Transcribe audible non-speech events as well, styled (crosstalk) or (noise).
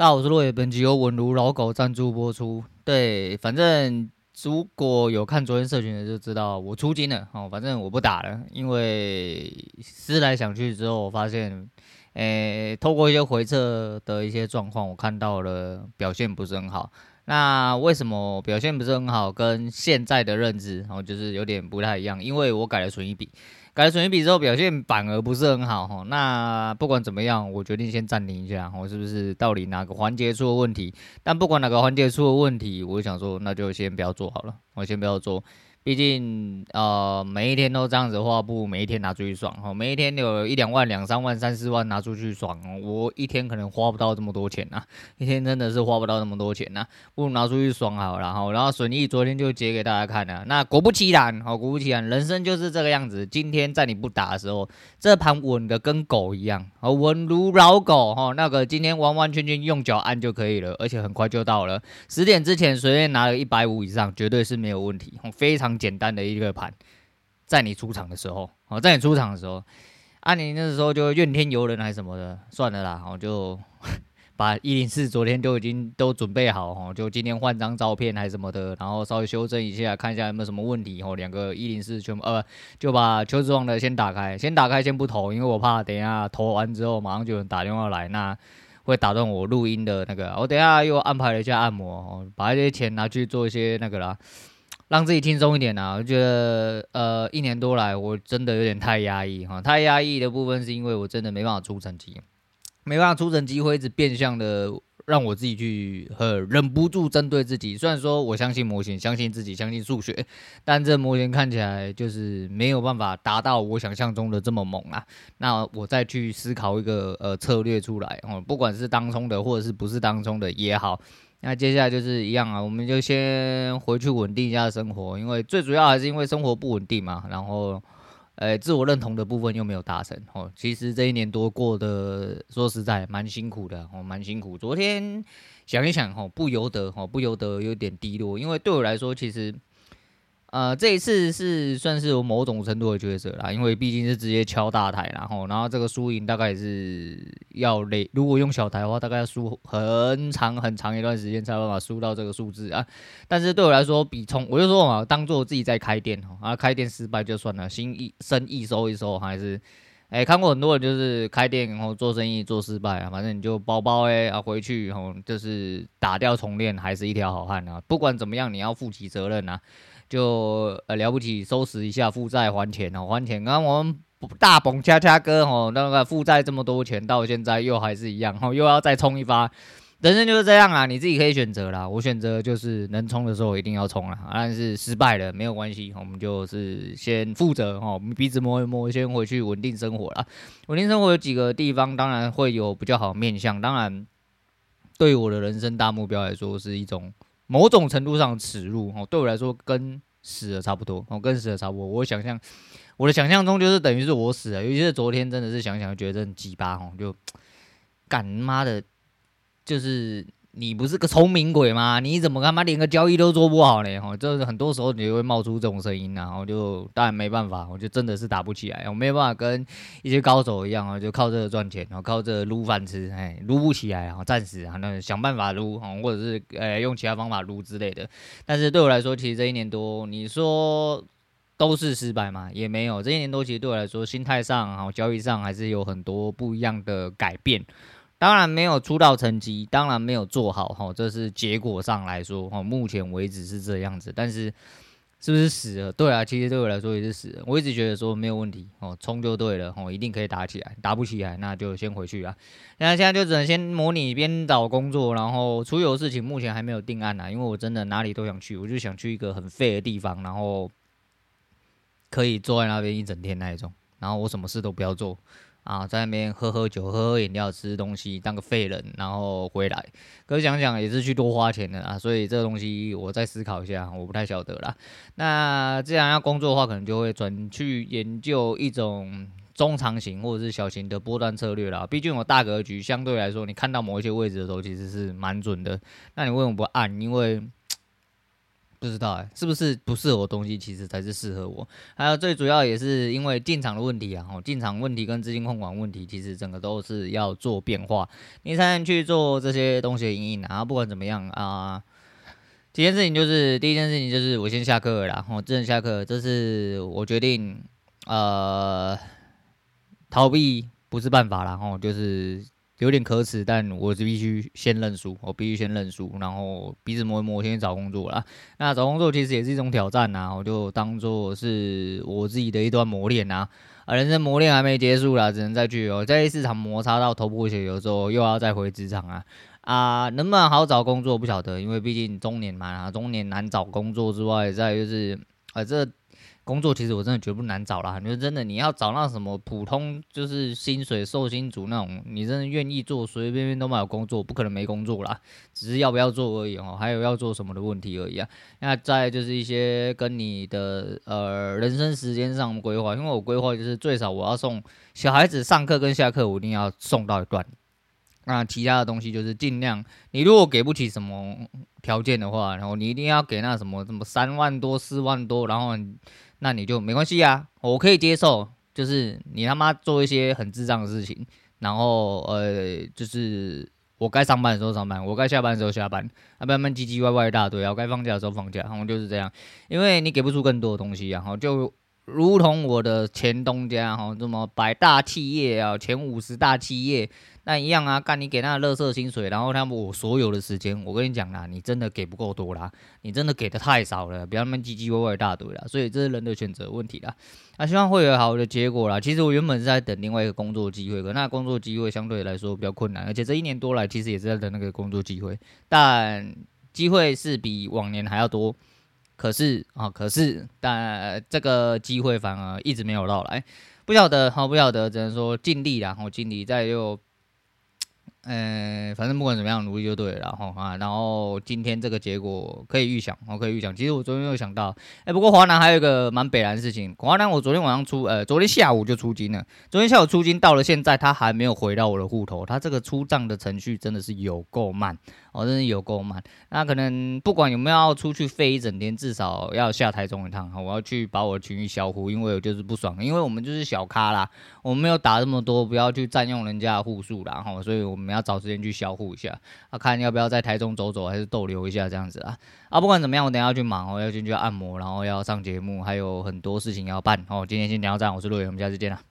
大家好，我是洛野，本集由稳如老狗赞助播出。对，反正如果有看昨天社群的就知道我出金了哦。反正我不打了，因为思来想去之后，我发现，诶，透过一些回撤的一些状况，我看到了表现不是很好。那为什么表现不是很好？跟现在的认知哦，就是有点不太一样，因为我改了存益比。改了损益比之后，表现反而不是很好哈。那不管怎么样，我决定先暂停一下，我是不是到底哪个环节出了问题？但不管哪个环节出了问题，我想说，那就先不要做好了，我先不要做。毕竟，呃，每一天都这样子的话，不如每一天拿出去爽哈。每一天有一两万、两三万、三四万拿出去爽，我一天可能花不到这么多钱呐。(laughs) 一天真的是花不到那么多钱呐，不如拿出去爽好了。然后，然后损益昨天就截给大家看了。那果不其然，哦，果不其然，人生就是这个样子。今天在你不打的时候，这盘稳的跟狗一样，哦，稳如老狗哈。那个今天完完全全用脚按就可以了，而且很快就到了十点之前，随便拿了一百五以上，绝对是没有问题，非常。简单的一个盘，在你出场的时候，哦，在你出场的时候，啊，你那时候就怨天尤人还是什么的，算了啦，我就 (laughs) 把一零四昨天就已经都准备好，哦，就今天换张照片还是什么的，然后稍微修正一下，看一下有没有什么问题，哦，两个一零四全部，呃，就把邱志旺的先打开，先打开先不投，因为我怕等一下投完之后马上就有人打电话来，那会打断我录音的那个，我等一下又安排了一下按摩，哦，把这些钱拿去做一些那个啦。让自己轻松一点啊！我觉得，呃，一年多来，我真的有点太压抑哈。太压抑的部分是因为我真的没办法出成绩，没办法出成绩，会一直变相的让我自己去，呃，忍不住针对自己。虽然说我相信模型，相信自己，相信数学，但这模型看起来就是没有办法达到我想象中的这么猛啊。那我再去思考一个呃策略出来哦，不管是当冲的或者是不是当冲的也好。那接下来就是一样啊，我们就先回去稳定一下生活，因为最主要还是因为生活不稳定嘛。然后，呃，自我认同的部分又没有达成哦。其实这一年多过得说实在蛮辛苦的哦，蛮辛苦。昨天想一想哦，不由得哦，不由得有点低落，因为对我来说，其实。呃，这一次是算是有某种程度的抉择啦，因为毕竟是直接敲大台，然后，然后这个输赢大概也是要累，如果用小台的话，大概要输很长很长一段时间才有办法输到这个数字啊。但是对我来说，比从我就说嘛，当做自己在开店哈，啊，开店失败就算了，生意生意收一收，还是，哎，看过很多人就是开店然后做生意做失败啊，反正你就包包哎啊回去然后就是打掉重练，还是一条好汉啊。不管怎么样，你要负起责任啊。就呃了不起，收拾一下负债还钱哦，还钱。刚刚我们大鹏恰恰哥哦，那个负债这么多钱，到现在又还是一样哦，又要再冲一发。人生就是这样啊，你自己可以选择啦。我选择就是能冲的时候一定要冲啦，但是失败了没有关系，我们就是先负责哦，我们鼻子摸一摸，先回去稳定生活啦。稳定生活有几个地方，当然会有比较好面向。当然，对我的人生大目标来说，是一种。某种程度上耻辱哦，对我来说跟死了差不多哦，跟死了差不多。我想象，我的想象中就是等于是我死了，尤其是昨天真的是想想觉得很鸡巴哦，就干妈的，就是。你不是个聪明鬼吗？你怎么他妈连个交易都做不好呢？哈，就是很多时候你就会冒出这种声音，然后就当然没办法，我就真的是打不起来，我没有办法跟一些高手一样啊，就靠这个赚钱，然后靠这个撸饭吃，哎，撸不起来啊，暂时啊，那想办法撸，或者是呃用其他方法撸之类的。但是对我来说，其实这一年多，你说都是失败吗？也没有，这一年多其实对我来说，心态上啊，交易上还是有很多不一样的改变。当然没有出道成绩，当然没有做好哈，这是结果上来说哈，目前为止是这样子。但是是不是死了？对啊，其实对我来说也是死了。我一直觉得说没有问题哦，冲就对了哦，一定可以打起来。打不起来那就先回去啊。那现在就只能先模拟边找工作，然后出游事情目前还没有定案呐，因为我真的哪里都想去，我就想去一个很废的地方，然后可以坐在那边一整天那一种，然后我什么事都不要做。啊，在那边喝喝酒、喝喝饮料、吃东西，当个废人，然后回来。可是想想也是去多花钱的啊，所以这个东西我再思考一下，我不太晓得啦。那既然要工作的话，可能就会转去研究一种中长型或者是小型的波段策略啦。毕竟我大格局相对来说，你看到某一些位置的时候，其实是蛮准的。那你为什么不按？因为不知道哎、是不是不适合我东西，其实才是适合我。还有最主要也是因为进场的问题啊，哦，进场问题跟资金控管问题，其实整个都是要做变化，你才能去做这些东西的因应啊。不管怎么样啊，几件事情就是第一件事情就是我先下课了啦，我真的下课，这是我决定，呃，逃避不是办法，然后就是。有点可耻，但我是必须先认输，我必须先认输，然后鼻子摸一摸，先去找工作啦。那找工作其实也是一种挑战呐，我就当做是我自己的一段磨练呐。啊，人生磨练还没结束啦，只能再去哦，在市场摩擦到头破血流之后，又要再回职场啊。啊，能不能好找工作不晓得，因为毕竟中年嘛，中年难找工作之外，再就是啊这。工作其实我真的绝不难找啦，你说真的，你要找那什么普通就是薪水受薪族那种，你真的愿意做，随随便便都没有工作，不可能没工作啦，只是要不要做而已哦，还有要做什么的问题而已啊。那再就是一些跟你的呃人生时间上规划，因为我规划就是最少我要送小孩子上课跟下课，我一定要送到一段。那其他的东西就是尽量，你如果给不起什么条件的话，然后你一定要给那什么什么三万多、四万多，然后。那你就没关系啊，我可以接受，就是你他妈做一些很智障的事情，然后呃，就是我该上班的时候上班，我该下班的时候下班，啊，慢慢唧唧歪歪一大堆，然后该放假的时候放假，然后就是这样，因为你给不出更多的东西，然后就如同我的前东家哈，这么百大企业啊，前五十大企业。那一样啊，干你给那个垃圾薪水，然后他们我所有的时间，我跟你讲啦，你真的给不够多啦，你真的给的太少了，不要那么唧唧歪歪一大堆啦，所以这是人的选择问题啦。那希望会有好的结果啦。其实我原本是在等另外一个工作机会，可那工作机会相对来说比较困难，而且这一年多来其实也是在等那个工作机会，但机会是比往年还要多。可是啊，可是但这个机会反而一直没有到来，不晓得好，不晓得，只能说尽力啦，然后尽力再又。呃，反正不管怎么样，努力就对了，然后啊，然后今天这个结果可以预想，我可以预想。其实我昨天有想到，哎，不过华南还有一个蛮北南的事情，华南我昨天晚上出，呃，昨天下午就出金了，昨天下午出金到了现在，他还没有回到我的户头，他这个出账的程序真的是有够慢。哦，真是有够慢。那可能不管有没有要出去飞一整天，至少要下台中一趟。我要去把我的情绪销户，因为我就是不爽，因为我们就是小咖啦，我们没有打这么多，不要去占用人家的户数啦。哈，所以我们要找时间去销户一下，啊，看要不要在台中走走，还是逗留一下这样子啊。啊，不管怎么样，我等下要去忙，哦要进去按摩，然后要上节目，还有很多事情要办。哦，今天先聊到这，我是陆远，我们下次见了。